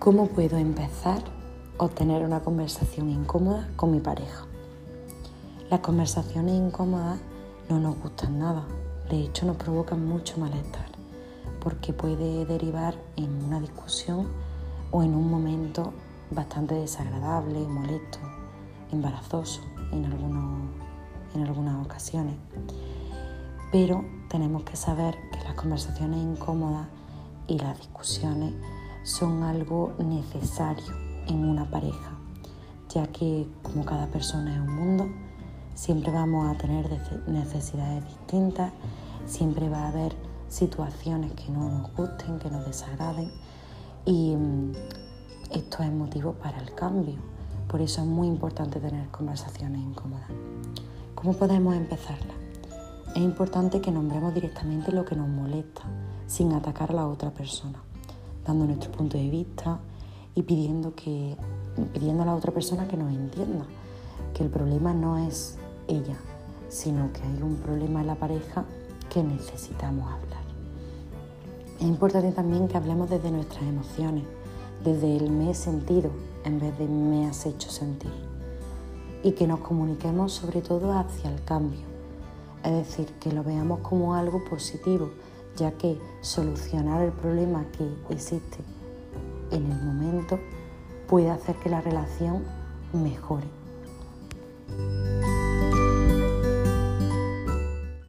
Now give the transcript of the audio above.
¿Cómo puedo empezar a tener una conversación incómoda con mi pareja? Las conversaciones incómodas no nos gustan nada, de hecho nos provocan mucho malestar, porque puede derivar en una discusión o en un momento bastante desagradable, molesto, embarazoso en, en algunas ocasiones. Pero tenemos que saber que las conversaciones incómodas y las discusiones son algo necesario en una pareja, ya que como cada persona es un mundo, siempre vamos a tener necesidades distintas, siempre va a haber situaciones que no nos gusten, que nos desagraden y mm, esto es motivo para el cambio. Por eso es muy importante tener conversaciones incómodas. ¿Cómo podemos empezarlas? Es importante que nombremos directamente lo que nos molesta, sin atacar a la otra persona dando nuestro punto de vista y pidiendo, que, pidiendo a la otra persona que nos entienda, que el problema no es ella, sino que hay un problema en la pareja que necesitamos hablar. Es importante también que hablemos desde nuestras emociones, desde el me he sentido en vez de me has hecho sentir. Y que nos comuniquemos sobre todo hacia el cambio, es decir, que lo veamos como algo positivo, ya que solucionar el problema que existe en el momento puede hacer que la relación mejore.